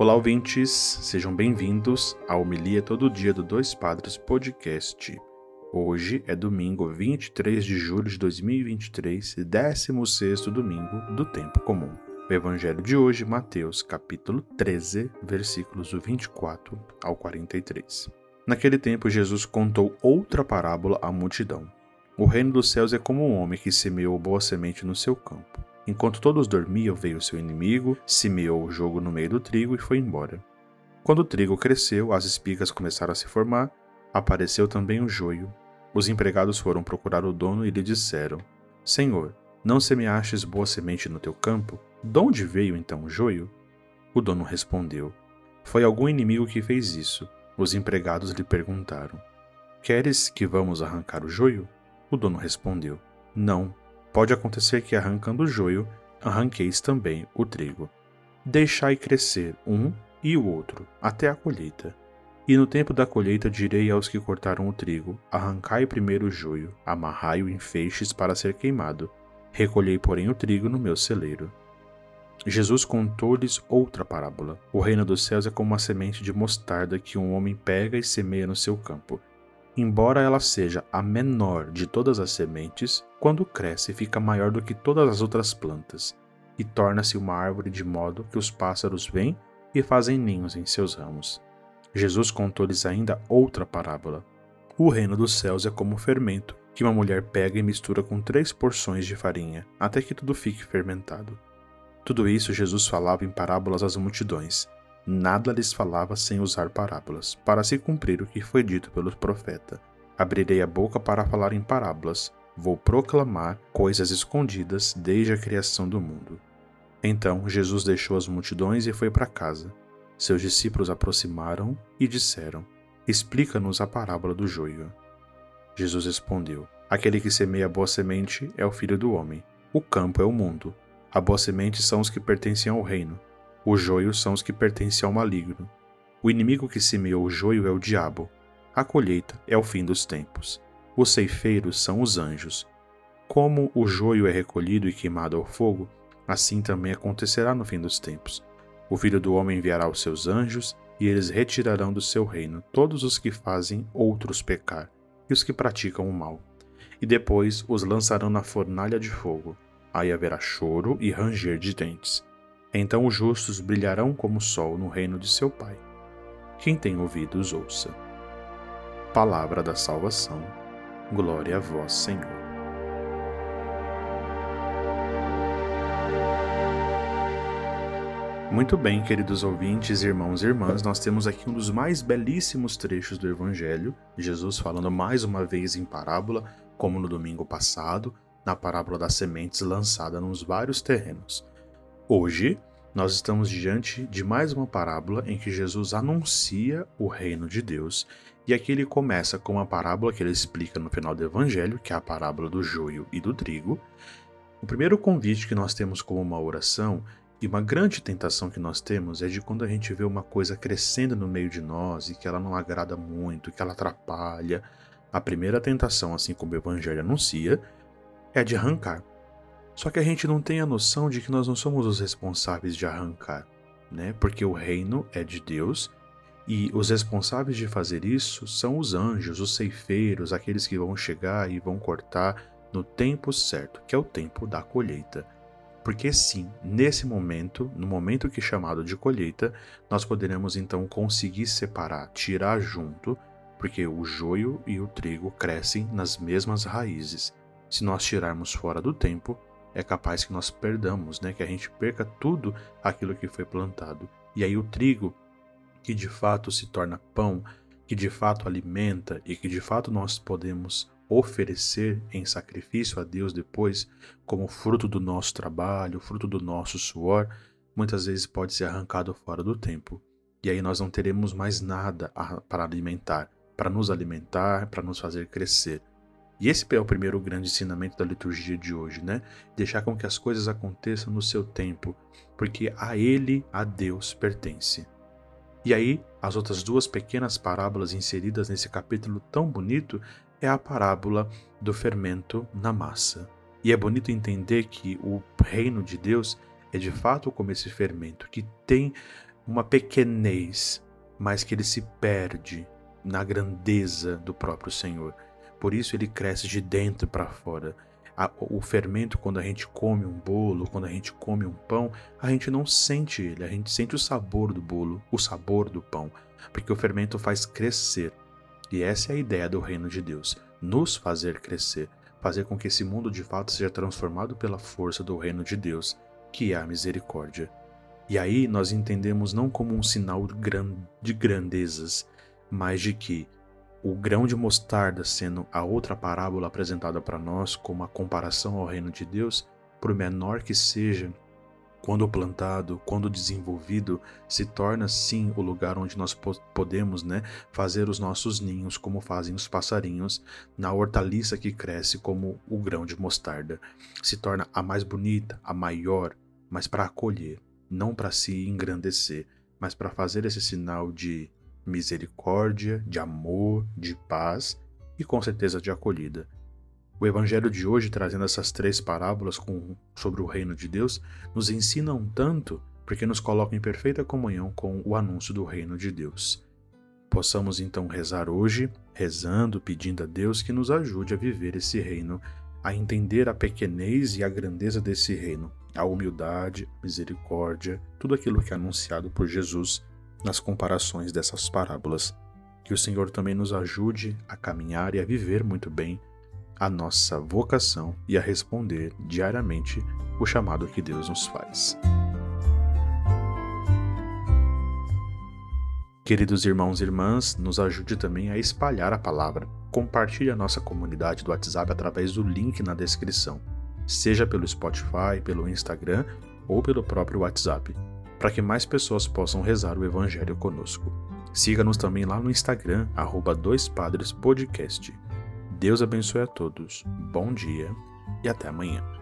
Olá, ouvintes, sejam bem-vindos à Homilia Todo Dia do Dois Padres Podcast. Hoje é domingo 23 de julho de 2023, 16 domingo do Tempo Comum. O Evangelho de hoje, Mateus, capítulo 13, versículos do 24 ao 43. Naquele tempo, Jesus contou outra parábola à multidão. O reino dos céus é como um homem que semeou boa semente no seu campo. Enquanto todos dormiam, veio seu inimigo, semeou o jogo no meio do trigo e foi embora. Quando o trigo cresceu, as espigas começaram a se formar, apareceu também o joio. Os empregados foram procurar o dono e lhe disseram: Senhor, não semeastes boa semente no teu campo? De onde veio então o joio? O dono respondeu: Foi algum inimigo que fez isso. Os empregados lhe perguntaram: Queres que vamos arrancar o joio? O dono respondeu: Não, Pode acontecer que, arrancando o joio, arranqueis também o trigo. Deixai crescer um e o outro, até a colheita. E no tempo da colheita direi aos que cortaram o trigo: Arrancai primeiro o joio, amarrai-o em feixes para ser queimado. Recolhei, porém, o trigo no meu celeiro. Jesus contou-lhes outra parábola. O reino dos céus é como uma semente de mostarda que um homem pega e semeia no seu campo. Embora ela seja a menor de todas as sementes, quando cresce fica maior do que todas as outras plantas e torna-se uma árvore de modo que os pássaros vêm e fazem ninhos em seus ramos. Jesus contou-lhes ainda outra parábola. O reino dos céus é como fermento que uma mulher pega e mistura com três porções de farinha, até que tudo fique fermentado. Tudo isso Jesus falava em parábolas às multidões, nada lhes falava sem usar parábolas, para se cumprir o que foi dito pelo profeta. Abrirei a boca para falar em parábolas, vou proclamar coisas escondidas desde a criação do mundo. Então Jesus deixou as multidões e foi para casa. Seus discípulos aproximaram e disseram: Explica-nos a parábola do joio. Jesus respondeu: Aquele que semeia a boa semente é o filho do homem. O campo é o mundo. A boa semente são os que pertencem ao reino. Os joios são os que pertencem ao maligno. O inimigo que semeou o joio é o diabo. A colheita é o fim dos tempos. Os ceifeiros são os anjos. Como o joio é recolhido e queimado ao fogo, assim também acontecerá no fim dos tempos. O filho do homem enviará os seus anjos, e eles retirarão do seu reino todos os que fazem outros pecar e os que praticam o mal. E depois os lançarão na fornalha de fogo. Aí haverá choro e ranger de dentes. Então os justos brilharão como o sol no reino de seu Pai. Quem tem ouvidos, ouça. Palavra da salvação. Glória a vós, Senhor. Muito bem, queridos ouvintes, irmãos e irmãs, nós temos aqui um dos mais belíssimos trechos do Evangelho, Jesus falando mais uma vez em parábola, como no domingo passado, na parábola das sementes lançada nos vários terrenos. Hoje, nós estamos diante de mais uma parábola em que Jesus anuncia o reino de Deus. E aqui ele começa com uma parábola que ele explica no final do evangelho, que é a parábola do joio e do trigo. O primeiro convite que nós temos como uma oração e uma grande tentação que nós temos é de quando a gente vê uma coisa crescendo no meio de nós e que ela não agrada muito, que ela atrapalha. A primeira tentação, assim como o evangelho anuncia, é de arrancar. Só que a gente não tem a noção de que nós não somos os responsáveis de arrancar, né? Porque o reino é de Deus e os responsáveis de fazer isso são os anjos, os ceifeiros, aqueles que vão chegar e vão cortar no tempo certo, que é o tempo da colheita. Porque sim, nesse momento, no momento que chamado de colheita, nós poderemos então conseguir separar, tirar junto, porque o joio e o trigo crescem nas mesmas raízes. Se nós tirarmos fora do tempo, é capaz que nós perdamos, né? Que a gente perca tudo aquilo que foi plantado. E aí o trigo, que de fato se torna pão, que de fato alimenta e que de fato nós podemos oferecer em sacrifício a Deus depois, como fruto do nosso trabalho, fruto do nosso suor, muitas vezes pode ser arrancado fora do tempo. E aí nós não teremos mais nada para alimentar, para nos alimentar, para nos fazer crescer. E esse é o primeiro grande ensinamento da liturgia de hoje, né? Deixar com que as coisas aconteçam no seu tempo, porque a Ele, a Deus, pertence. E aí, as outras duas pequenas parábolas inseridas nesse capítulo tão bonito é a parábola do fermento na massa. E é bonito entender que o reino de Deus é de fato como esse fermento, que tem uma pequenez, mas que ele se perde na grandeza do próprio Senhor. Por isso ele cresce de dentro para fora. O fermento, quando a gente come um bolo, quando a gente come um pão, a gente não sente ele, a gente sente o sabor do bolo, o sabor do pão, porque o fermento faz crescer. E essa é a ideia do reino de Deus: nos fazer crescer, fazer com que esse mundo de fato seja transformado pela força do reino de Deus, que é a misericórdia. E aí nós entendemos não como um sinal de grandezas, mas de que o grão de mostarda sendo a outra parábola apresentada para nós como a comparação ao reino de Deus, por menor que seja, quando plantado, quando desenvolvido, se torna sim o lugar onde nós podemos né, fazer os nossos ninhos, como fazem os passarinhos, na hortaliça que cresce como o grão de mostarda. Se torna a mais bonita, a maior, mas para acolher, não para se engrandecer, mas para fazer esse sinal de misericórdia, de amor, de paz e com certeza de acolhida. O evangelho de hoje, trazendo essas três parábolas com, sobre o reino de Deus, nos ensina um tanto porque nos coloca em perfeita comunhão com o anúncio do reino de Deus. Possamos então rezar hoje, rezando, pedindo a Deus que nos ajude a viver esse reino, a entender a pequenez e a grandeza desse reino, a humildade, a misericórdia, tudo aquilo que é anunciado por Jesus nas comparações dessas parábolas. Que o Senhor também nos ajude a caminhar e a viver muito bem a nossa vocação e a responder diariamente o chamado que Deus nos faz. Queridos irmãos e irmãs, nos ajude também a espalhar a palavra. Compartilhe a nossa comunidade do WhatsApp através do link na descrição, seja pelo Spotify, pelo Instagram ou pelo próprio WhatsApp, para que mais pessoas possam rezar o Evangelho conosco. Siga-nos também lá no Instagram, arroba Deus abençoe a todos, bom dia e até amanhã.